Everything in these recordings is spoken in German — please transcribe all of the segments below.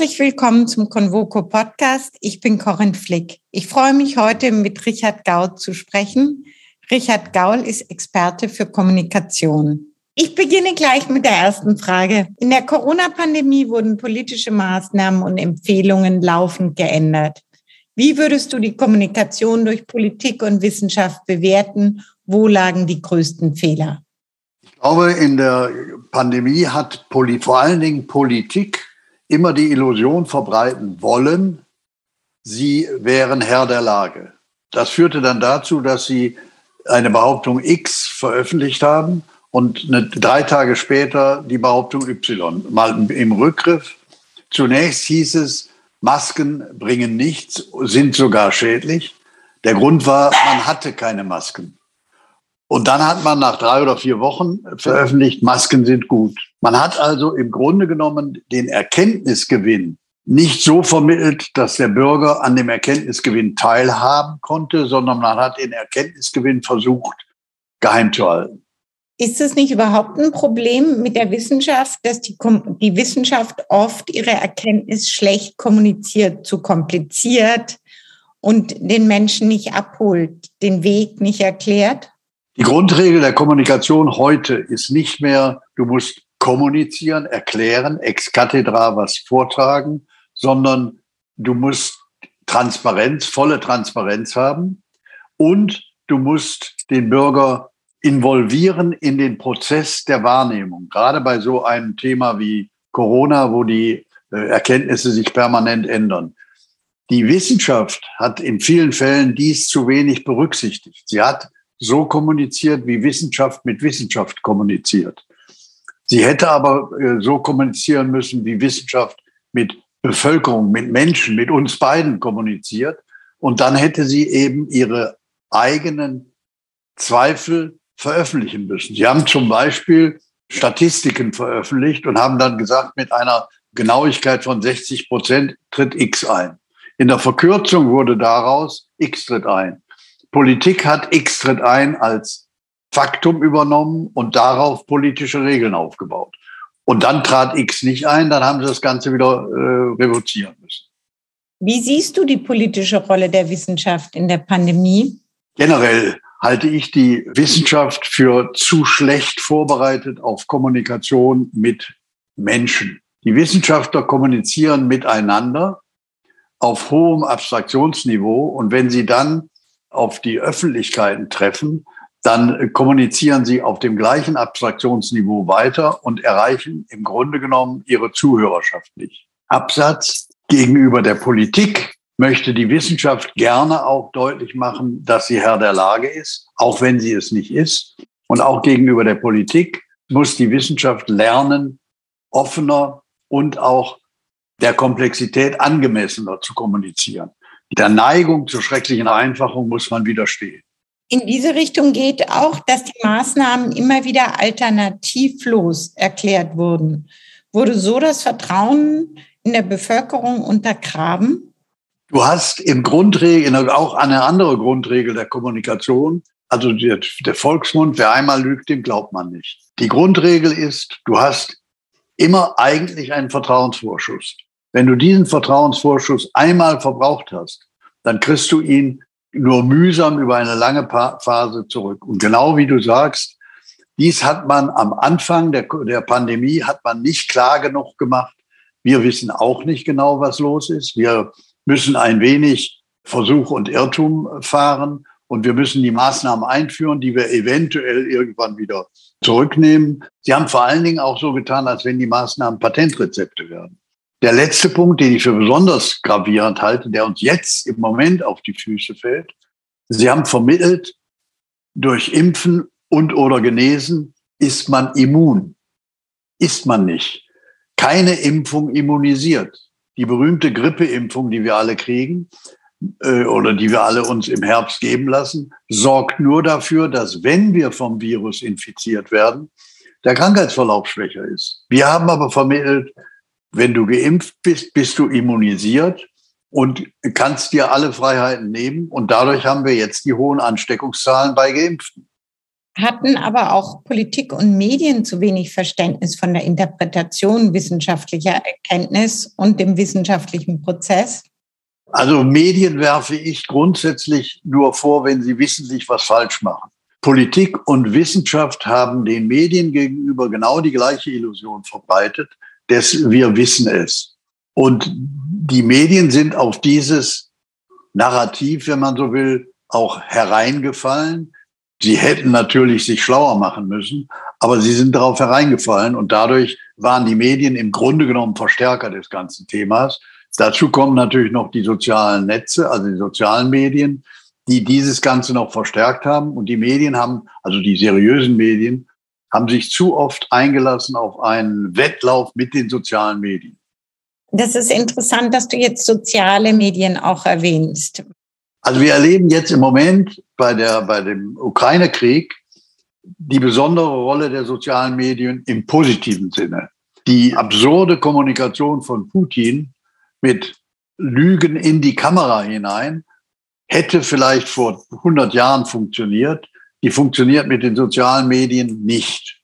Herzlich willkommen zum Convoco Podcast. Ich bin Corinne Flick. Ich freue mich heute mit Richard Gaul zu sprechen. Richard Gaul ist Experte für Kommunikation. Ich beginne gleich mit der ersten Frage. In der Corona-Pandemie wurden politische Maßnahmen und Empfehlungen laufend geändert. Wie würdest du die Kommunikation durch Politik und Wissenschaft bewerten? Wo lagen die größten Fehler? Ich glaube, in der Pandemie hat vor allen Dingen Politik immer die Illusion verbreiten wollen, sie wären Herr der Lage. Das führte dann dazu, dass sie eine Behauptung X veröffentlicht haben und eine, drei Tage später die Behauptung Y. Mal im Rückgriff. Zunächst hieß es, Masken bringen nichts, sind sogar schädlich. Der Grund war, man hatte keine Masken. Und dann hat man nach drei oder vier Wochen veröffentlicht, Masken sind gut. Man hat also im Grunde genommen den Erkenntnisgewinn nicht so vermittelt, dass der Bürger an dem Erkenntnisgewinn teilhaben konnte, sondern man hat den Erkenntnisgewinn versucht, geheim zu halten. Ist es nicht überhaupt ein Problem mit der Wissenschaft, dass die, die Wissenschaft oft ihre Erkenntnis schlecht kommuniziert, zu kompliziert und den Menschen nicht abholt, den Weg nicht erklärt? Die Grundregel der Kommunikation heute ist nicht mehr, du musst kommunizieren, erklären, ex cathedra was vortragen, sondern du musst Transparenz, volle Transparenz haben und du musst den Bürger involvieren in den Prozess der Wahrnehmung. Gerade bei so einem Thema wie Corona, wo die äh, Erkenntnisse sich permanent ändern. Die Wissenschaft hat in vielen Fällen dies zu wenig berücksichtigt. Sie hat so kommuniziert, wie Wissenschaft mit Wissenschaft kommuniziert. Sie hätte aber äh, so kommunizieren müssen, wie Wissenschaft mit Bevölkerung, mit Menschen, mit uns beiden kommuniziert. Und dann hätte sie eben ihre eigenen Zweifel veröffentlichen müssen. Sie haben zum Beispiel Statistiken veröffentlicht und haben dann gesagt, mit einer Genauigkeit von 60 Prozent tritt X ein. In der Verkürzung wurde daraus X tritt ein. Politik hat X tritt ein als Faktum übernommen und darauf politische Regeln aufgebaut. Und dann trat X nicht ein, dann haben sie das Ganze wieder äh, revozieren müssen. Wie siehst du die politische Rolle der Wissenschaft in der Pandemie? Generell halte ich die Wissenschaft für zu schlecht vorbereitet auf Kommunikation mit Menschen. Die Wissenschaftler kommunizieren miteinander auf hohem Abstraktionsniveau und wenn sie dann auf die Öffentlichkeiten treffen, dann kommunizieren sie auf dem gleichen Abstraktionsniveau weiter und erreichen im Grunde genommen ihre Zuhörerschaft nicht. Absatz gegenüber der Politik möchte die Wissenschaft gerne auch deutlich machen, dass sie Herr der Lage ist, auch wenn sie es nicht ist. Und auch gegenüber der Politik muss die Wissenschaft lernen, offener und auch der Komplexität angemessener zu kommunizieren der Neigung zur schrecklichen Vereinfachung muss man widerstehen. In diese Richtung geht auch, dass die Maßnahmen immer wieder alternativlos erklärt wurden. Wurde so das Vertrauen in der Bevölkerung untergraben? Du hast im Grundregel, auch eine andere Grundregel der Kommunikation, also der, der Volksmund, wer einmal lügt, dem glaubt man nicht. Die Grundregel ist, du hast immer eigentlich einen Vertrauensvorschuss. Wenn du diesen Vertrauensvorschuss einmal verbraucht hast, dann kriegst du ihn nur mühsam über eine lange Phase zurück. Und genau wie du sagst, dies hat man am Anfang der, der Pandemie, hat man nicht klar genug gemacht. Wir wissen auch nicht genau, was los ist. Wir müssen ein wenig Versuch und Irrtum fahren und wir müssen die Maßnahmen einführen, die wir eventuell irgendwann wieder zurücknehmen. Sie haben vor allen Dingen auch so getan, als wenn die Maßnahmen Patentrezepte werden. Der letzte Punkt, den ich für besonders gravierend halte, der uns jetzt im Moment auf die Füße fällt. Sie haben vermittelt, durch Impfen und oder Genesen ist man immun. Ist man nicht. Keine Impfung immunisiert. Die berühmte Grippeimpfung, die wir alle kriegen, äh, oder die wir alle uns im Herbst geben lassen, sorgt nur dafür, dass wenn wir vom Virus infiziert werden, der Krankheitsverlauf schwächer ist. Wir haben aber vermittelt, wenn du geimpft bist, bist du immunisiert und kannst dir alle Freiheiten nehmen. Und dadurch haben wir jetzt die hohen Ansteckungszahlen bei Geimpften. Hatten aber auch Politik und Medien zu wenig Verständnis von der Interpretation wissenschaftlicher Erkenntnis und dem wissenschaftlichen Prozess? Also Medien werfe ich grundsätzlich nur vor, wenn sie wissentlich was falsch machen. Politik und Wissenschaft haben den Medien gegenüber genau die gleiche Illusion verbreitet, dass wir wissen es. Und die Medien sind auf dieses Narrativ, wenn man so will, auch hereingefallen. Sie hätten natürlich sich schlauer machen müssen, aber sie sind darauf hereingefallen und dadurch waren die Medien im Grunde genommen Verstärker des ganzen Themas. Dazu kommen natürlich noch die sozialen Netze, also die sozialen Medien, die dieses Ganze noch verstärkt haben. Und die Medien haben, also die seriösen Medien, haben sich zu oft eingelassen auf einen Wettlauf mit den sozialen Medien. Das ist interessant, dass du jetzt soziale Medien auch erwähnst. Also wir erleben jetzt im Moment bei, der, bei dem Ukraine-Krieg die besondere Rolle der sozialen Medien im positiven Sinne. Die absurde Kommunikation von Putin mit Lügen in die Kamera hinein hätte vielleicht vor 100 Jahren funktioniert. Die funktioniert mit den sozialen Medien nicht.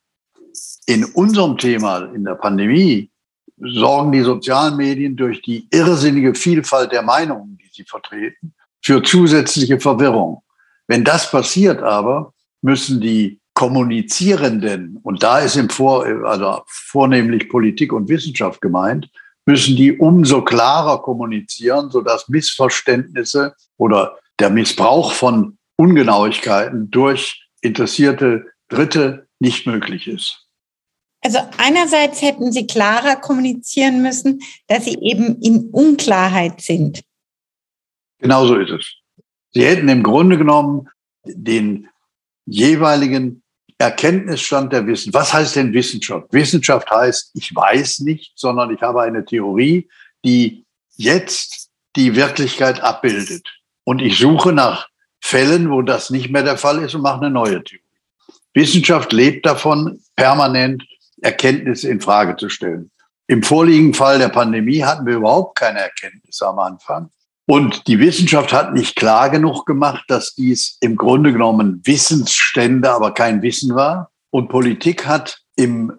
In unserem Thema, in der Pandemie, sorgen die sozialen Medien durch die irrsinnige Vielfalt der Meinungen, die sie vertreten, für zusätzliche Verwirrung. Wenn das passiert aber, müssen die Kommunizierenden, und da ist im Vor, also vornehmlich Politik und Wissenschaft gemeint, müssen die umso klarer kommunizieren, sodass Missverständnisse oder der Missbrauch von Ungenauigkeiten durch interessierte Dritte nicht möglich ist. Also einerseits hätten Sie klarer kommunizieren müssen, dass Sie eben in Unklarheit sind. Genau so ist es. Sie hätten im Grunde genommen den jeweiligen Erkenntnisstand der Wissen. Was heißt denn Wissenschaft? Wissenschaft heißt, ich weiß nicht, sondern ich habe eine Theorie, die jetzt die Wirklichkeit abbildet. Und ich suche nach Fällen, wo das nicht mehr der Fall ist und mache eine neue Theorie. Wissenschaft lebt davon, permanent Erkenntnisse in Frage zu stellen. Im vorliegenden Fall der Pandemie hatten wir überhaupt keine Erkenntnisse am Anfang. Und die Wissenschaft hat nicht klar genug gemacht, dass dies im Grunde genommen Wissensstände, aber kein Wissen war. Und Politik hat im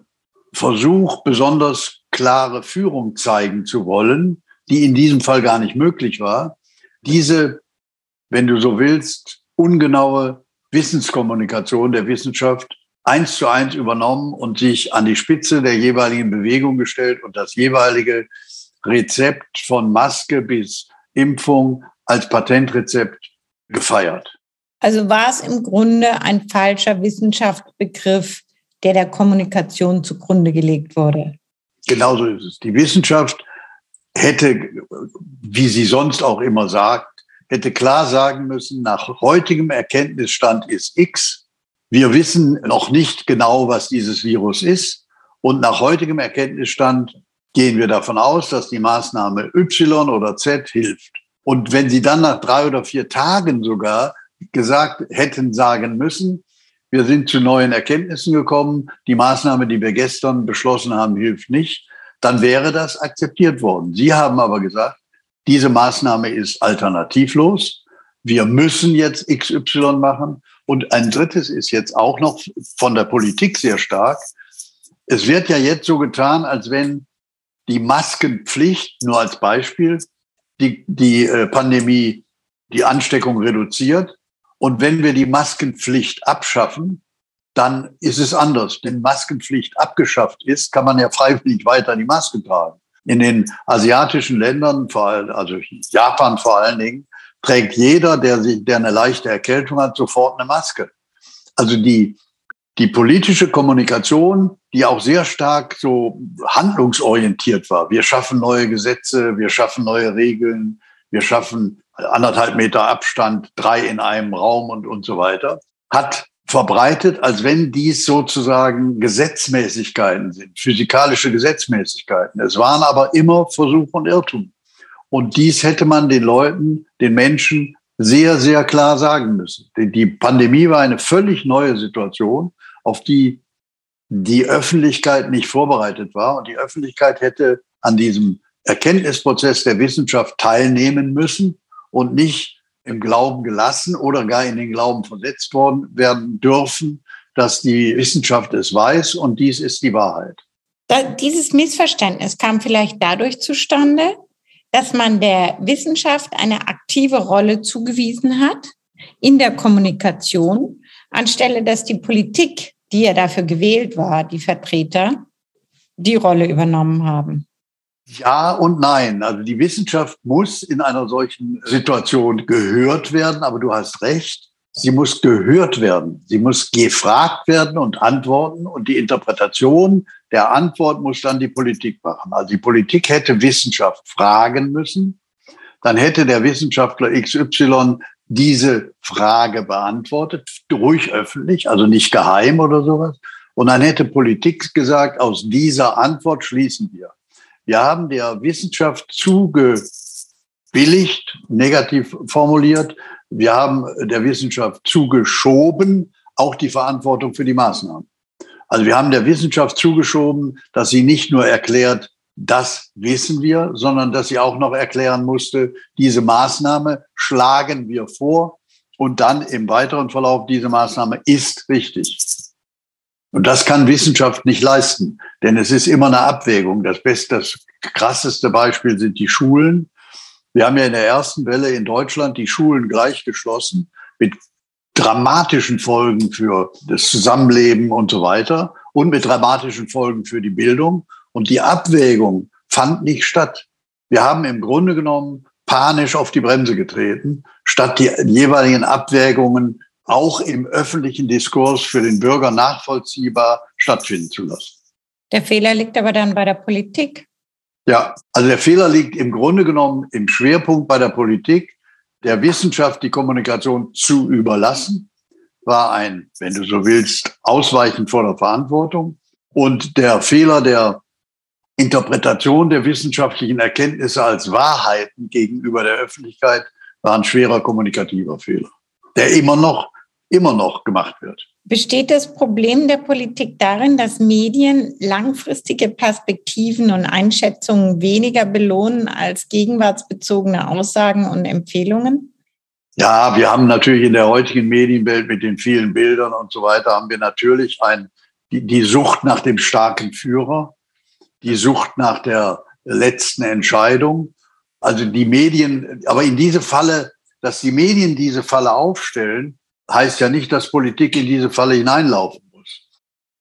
Versuch, besonders klare Führung zeigen zu wollen, die in diesem Fall gar nicht möglich war, diese, wenn du so willst, ungenaue Wissenskommunikation der Wissenschaft eins zu eins übernommen und sich an die Spitze der jeweiligen Bewegung gestellt und das jeweilige Rezept von Maske bis Impfung als Patentrezept gefeiert. Also war es im Grunde ein falscher Wissenschaftsbegriff, der der Kommunikation zugrunde gelegt wurde. Genauso ist es. Die Wissenschaft hätte, wie sie sonst auch immer sagt, hätte klar sagen müssen, nach heutigem Erkenntnisstand ist X. Wir wissen noch nicht genau, was dieses Virus ist. Und nach heutigem Erkenntnisstand gehen wir davon aus, dass die Maßnahme Y oder Z hilft. Und wenn Sie dann nach drei oder vier Tagen sogar gesagt hätten sagen müssen, wir sind zu neuen Erkenntnissen gekommen, die Maßnahme, die wir gestern beschlossen haben, hilft nicht, dann wäre das akzeptiert worden. Sie haben aber gesagt, diese Maßnahme ist alternativlos. Wir müssen jetzt XY machen. Und ein drittes ist jetzt auch noch von der Politik sehr stark. Es wird ja jetzt so getan, als wenn die Maskenpflicht, nur als Beispiel, die, die äh, Pandemie, die Ansteckung reduziert. Und wenn wir die Maskenpflicht abschaffen, dann ist es anders. Wenn Maskenpflicht abgeschafft ist, kann man ja freiwillig weiter die Maske tragen. In den asiatischen Ländern, vor allem, also Japan vor allen Dingen, trägt jeder, der, sich, der eine leichte Erkältung hat, sofort eine Maske. Also die, die politische Kommunikation, die auch sehr stark so handlungsorientiert war. Wir schaffen neue Gesetze, wir schaffen neue Regeln, wir schaffen anderthalb Meter Abstand, drei in einem Raum und, und so weiter, hat verbreitet, als wenn dies sozusagen Gesetzmäßigkeiten sind, physikalische Gesetzmäßigkeiten. Es waren aber immer Versuch und Irrtum. Und dies hätte man den Leuten, den Menschen sehr, sehr klar sagen müssen. Die Pandemie war eine völlig neue Situation auf die die Öffentlichkeit nicht vorbereitet war. Und die Öffentlichkeit hätte an diesem Erkenntnisprozess der Wissenschaft teilnehmen müssen und nicht im Glauben gelassen oder gar in den Glauben versetzt worden werden dürfen, dass die Wissenschaft es weiß und dies ist die Wahrheit. Dieses Missverständnis kam vielleicht dadurch zustande, dass man der Wissenschaft eine aktive Rolle zugewiesen hat in der Kommunikation, anstelle dass die Politik, die ja dafür gewählt war, die Vertreter, die Rolle übernommen haben. Ja und nein. Also die Wissenschaft muss in einer solchen Situation gehört werden, aber du hast recht. Sie muss gehört werden. Sie muss gefragt werden und antworten. Und die Interpretation der Antwort muss dann die Politik machen. Also die Politik hätte Wissenschaft fragen müssen. Dann hätte der Wissenschaftler XY diese Frage beantwortet, ruhig öffentlich, also nicht geheim oder sowas. Und dann hätte Politik gesagt, aus dieser Antwort schließen wir. Wir haben der Wissenschaft zugebilligt, negativ formuliert, wir haben der Wissenschaft zugeschoben, auch die Verantwortung für die Maßnahmen. Also wir haben der Wissenschaft zugeschoben, dass sie nicht nur erklärt, das wissen wir, sondern dass sie auch noch erklären musste, diese Maßnahme schlagen wir vor und dann im weiteren Verlauf diese Maßnahme ist richtig. Und das kann Wissenschaft nicht leisten, denn es ist immer eine Abwägung. Das beste, das krasseste Beispiel sind die Schulen. Wir haben ja in der ersten Welle in Deutschland die Schulen gleich geschlossen mit dramatischen Folgen für das Zusammenleben und so weiter und mit dramatischen Folgen für die Bildung. Und die Abwägung fand nicht statt. Wir haben im Grunde genommen panisch auf die Bremse getreten, statt die jeweiligen Abwägungen auch im öffentlichen Diskurs für den Bürger nachvollziehbar stattfinden zu lassen. Der Fehler liegt aber dann bei der Politik. Ja, also der Fehler liegt im Grunde genommen im Schwerpunkt bei der Politik. Der Wissenschaft die Kommunikation zu überlassen, war ein, wenn du so willst, Ausweichen vor der Verantwortung. Und der Fehler der Interpretation der wissenschaftlichen Erkenntnisse als Wahrheiten gegenüber der Öffentlichkeit war ein schwerer kommunikativer Fehler, der immer noch, immer noch gemacht wird. Besteht das Problem der Politik darin, dass Medien langfristige Perspektiven und Einschätzungen weniger belohnen als gegenwartsbezogene Aussagen und Empfehlungen? Ja, wir haben natürlich in der heutigen Medienwelt mit den vielen Bildern und so weiter, haben wir natürlich ein, die, die Sucht nach dem starken Führer, die Sucht nach der letzten Entscheidung. Also die Medien, aber in diese Falle, dass die Medien diese Falle aufstellen, heißt ja nicht, dass Politik in diese Falle hineinlaufen muss.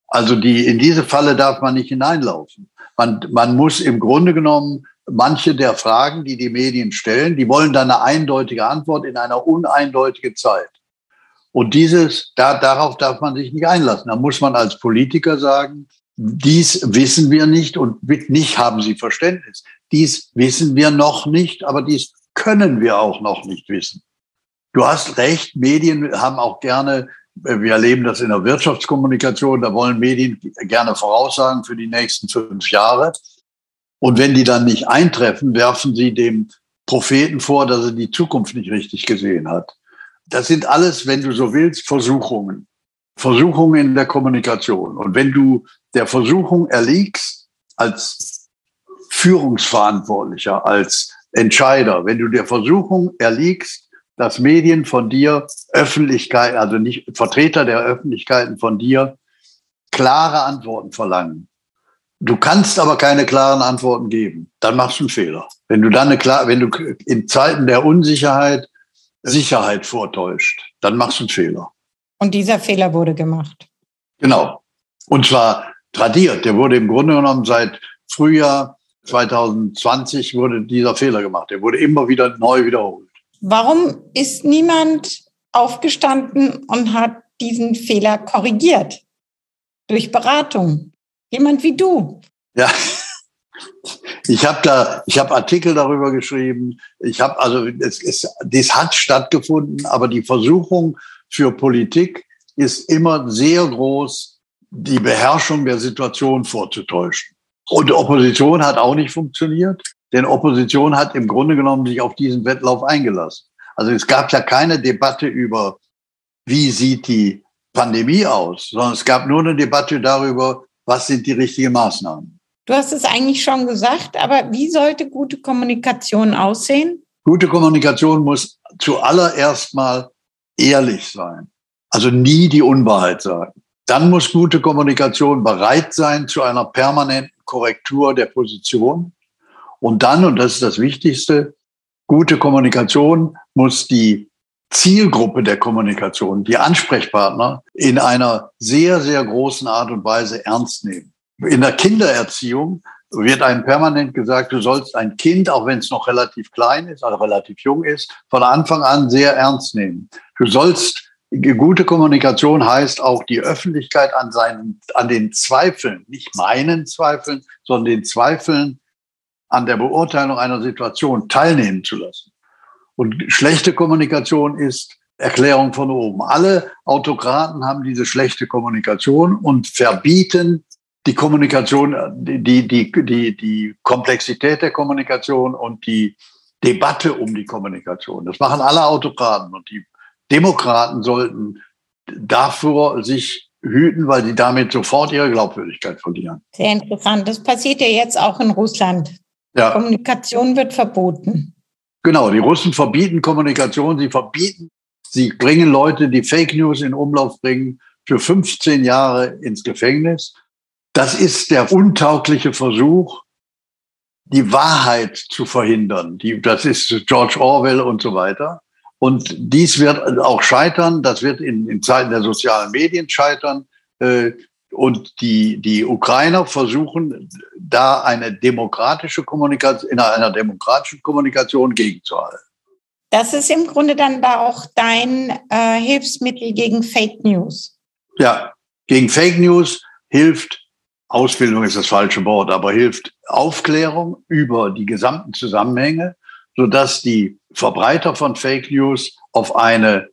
Also die, in diese Falle darf man nicht hineinlaufen. Man, man muss im Grunde genommen manche der Fragen, die die Medien stellen, die wollen dann eine eindeutige Antwort in einer uneindeutigen Zeit. Und dieses, da, darauf darf man sich nicht einlassen. Da muss man als Politiker sagen, dies wissen wir nicht und mit nicht haben Sie Verständnis. Dies wissen wir noch nicht, aber dies können wir auch noch nicht wissen. Du hast recht, Medien haben auch gerne, wir erleben das in der Wirtschaftskommunikation, da wollen Medien gerne Voraussagen für die nächsten fünf Jahre. Und wenn die dann nicht eintreffen, werfen sie dem Propheten vor, dass er die Zukunft nicht richtig gesehen hat. Das sind alles, wenn du so willst, Versuchungen. Versuchungen in der Kommunikation. Und wenn du der Versuchung erliegst, als Führungsverantwortlicher, als Entscheider, wenn du der Versuchung erliegst, dass Medien von dir, Öffentlichkeit, also nicht Vertreter der Öffentlichkeiten von dir, klare Antworten verlangen. Du kannst aber keine klaren Antworten geben. Dann machst du einen Fehler. Wenn du dann eine klar, wenn du in Zeiten der Unsicherheit Sicherheit vortäuscht, dann machst du einen Fehler. Und dieser Fehler wurde gemacht. Genau. Und zwar tradiert. Der wurde im Grunde genommen seit Frühjahr 2020 wurde dieser Fehler gemacht. Der wurde immer wieder neu wiederholt. Warum ist niemand aufgestanden und hat diesen Fehler korrigiert? Durch Beratung. Jemand wie du. Ja. Ich habe da, ich habe Artikel darüber geschrieben. Ich habe also, es, es, das hat stattgefunden, aber die Versuchung für Politik ist immer sehr groß, die Beherrschung der Situation vorzutäuschen. Und Opposition hat auch nicht funktioniert. Denn Opposition hat im Grunde genommen sich auf diesen Wettlauf eingelassen. Also es gab ja keine Debatte über, wie sieht die Pandemie aus, sondern es gab nur eine Debatte darüber, was sind die richtigen Maßnahmen. Du hast es eigentlich schon gesagt, aber wie sollte gute Kommunikation aussehen? Gute Kommunikation muss zuallererst mal ehrlich sein. Also nie die Unwahrheit sagen. Dann muss gute Kommunikation bereit sein zu einer permanenten Korrektur der Position. Und dann, und das ist das Wichtigste, gute Kommunikation muss die Zielgruppe der Kommunikation, die Ansprechpartner in einer sehr, sehr großen Art und Weise ernst nehmen. In der Kindererziehung wird einem permanent gesagt, du sollst ein Kind, auch wenn es noch relativ klein ist, also relativ jung ist, von Anfang an sehr ernst nehmen. Du sollst Gute Kommunikation heißt auch die Öffentlichkeit an seinen, an den Zweifeln, nicht meinen Zweifeln, sondern den Zweifeln an der Beurteilung einer Situation teilnehmen zu lassen. Und schlechte Kommunikation ist Erklärung von oben. Alle Autokraten haben diese schlechte Kommunikation und verbieten die Kommunikation, die, die, die, die Komplexität der Kommunikation und die Debatte um die Kommunikation. Das machen alle Autokraten und die Demokraten sollten davor sich hüten, weil sie damit sofort ihre Glaubwürdigkeit verlieren. Sehr interessant. Das passiert ja jetzt auch in Russland. Ja. Kommunikation wird verboten. Genau, die Russen verbieten Kommunikation, sie verbieten, sie bringen Leute, die Fake News in Umlauf bringen, für 15 Jahre ins Gefängnis. Das ist der untaugliche Versuch, die Wahrheit zu verhindern. Die, das ist George Orwell und so weiter. Und dies wird auch scheitern. Das wird in, in Zeiten der sozialen Medien scheitern. Äh, und die, die Ukrainer versuchen, da eine demokratische Kommunikation, in einer demokratischen Kommunikation gegenzuhalten. Das ist im Grunde dann da auch dein äh, Hilfsmittel gegen Fake News. Ja, gegen Fake News hilft, Ausbildung ist das falsche Wort, aber hilft Aufklärung über die gesamten Zusammenhänge, sodass die Verbreiter von Fake News auf eine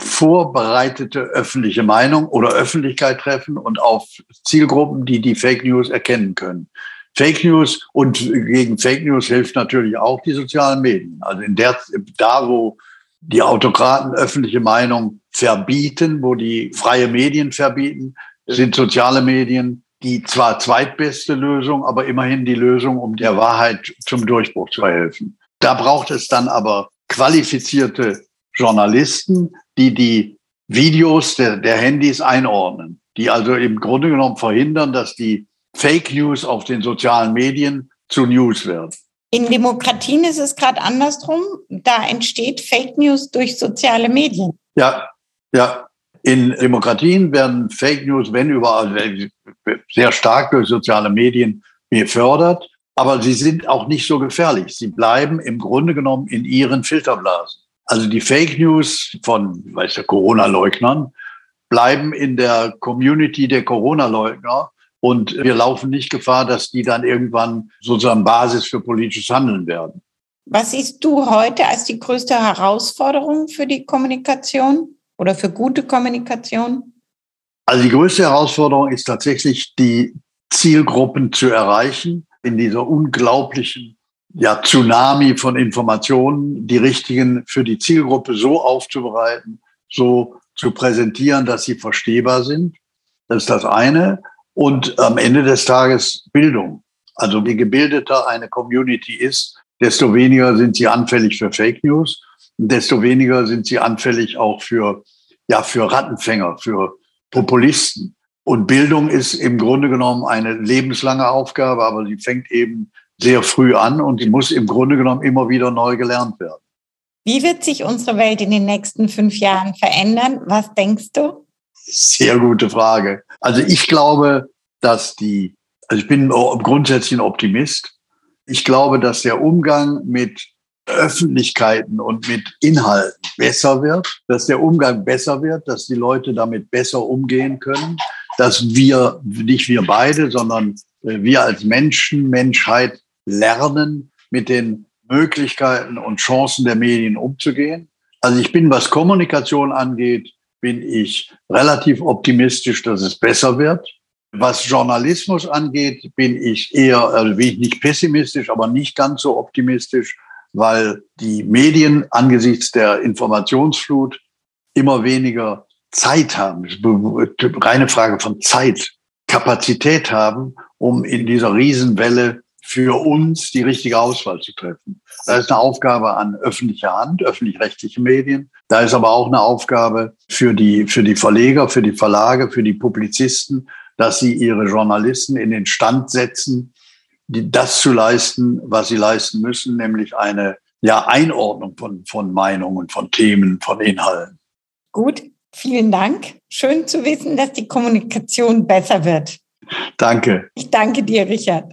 vorbereitete öffentliche Meinung oder Öffentlichkeit treffen und auf Zielgruppen, die die Fake News erkennen können. Fake News und gegen Fake News hilft natürlich auch die sozialen Medien. Also in der, da, wo die Autokraten öffentliche Meinung verbieten, wo die freie Medien verbieten, sind soziale Medien die zwar zweitbeste Lösung, aber immerhin die Lösung, um der Wahrheit zum Durchbruch zu verhelfen. Da braucht es dann aber qualifizierte Journalisten, die die Videos der, der Handys einordnen, die also im Grunde genommen verhindern, dass die Fake News auf den sozialen Medien zu News werden. In Demokratien ist es gerade andersrum. Da entsteht Fake News durch soziale Medien. Ja, ja. In Demokratien werden Fake News, wenn überall, sehr stark durch soziale Medien gefördert. Aber sie sind auch nicht so gefährlich. Sie bleiben im Grunde genommen in ihren Filterblasen. Also die Fake News von, weiß der Corona-Leugnern bleiben in der Community der Corona-Leugner und wir laufen nicht Gefahr, dass die dann irgendwann sozusagen Basis für politisches Handeln werden. Was siehst du heute als die größte Herausforderung für die Kommunikation oder für gute Kommunikation? Also die größte Herausforderung ist tatsächlich, die Zielgruppen zu erreichen in dieser unglaublichen ja, Tsunami von Informationen, die richtigen für die Zielgruppe so aufzubereiten, so zu präsentieren, dass sie verstehbar sind. Das ist das eine. Und am Ende des Tages Bildung. Also je gebildeter eine Community ist, desto weniger sind sie anfällig für Fake News, desto weniger sind sie anfällig auch für, ja, für Rattenfänger, für Populisten. Und Bildung ist im Grunde genommen eine lebenslange Aufgabe, aber sie fängt eben sehr früh an und die muss im Grunde genommen immer wieder neu gelernt werden. Wie wird sich unsere Welt in den nächsten fünf Jahren verändern? Was denkst du? Sehr gute Frage. Also ich glaube, dass die, also ich bin grundsätzlich ein Optimist. Ich glaube, dass der Umgang mit Öffentlichkeiten und mit Inhalten besser wird, dass der Umgang besser wird, dass die Leute damit besser umgehen können, dass wir, nicht wir beide, sondern äh, wir als Menschen, Menschheit lernen, mit den Möglichkeiten und Chancen der Medien umzugehen. Also ich bin, was Kommunikation angeht, bin ich relativ optimistisch, dass es besser wird. Was Journalismus angeht, bin ich eher, also bin ich nicht pessimistisch, aber nicht ganz so optimistisch, weil die Medien angesichts der Informationsflut immer weniger Zeit haben, reine Frage von Zeit, Kapazität haben, um in dieser Riesenwelle für uns die richtige Auswahl zu treffen. Da ist eine Aufgabe an öffentliche Hand, öffentlich-rechtliche Medien. Da ist aber auch eine Aufgabe für die, für die Verleger, für die Verlage, für die Publizisten, dass sie ihre Journalisten in den Stand setzen, die, das zu leisten, was sie leisten müssen, nämlich eine ja, Einordnung von, von Meinungen, von Themen, von Inhalten. Gut, vielen Dank. Schön zu wissen, dass die Kommunikation besser wird. Danke. Ich danke dir, Richard.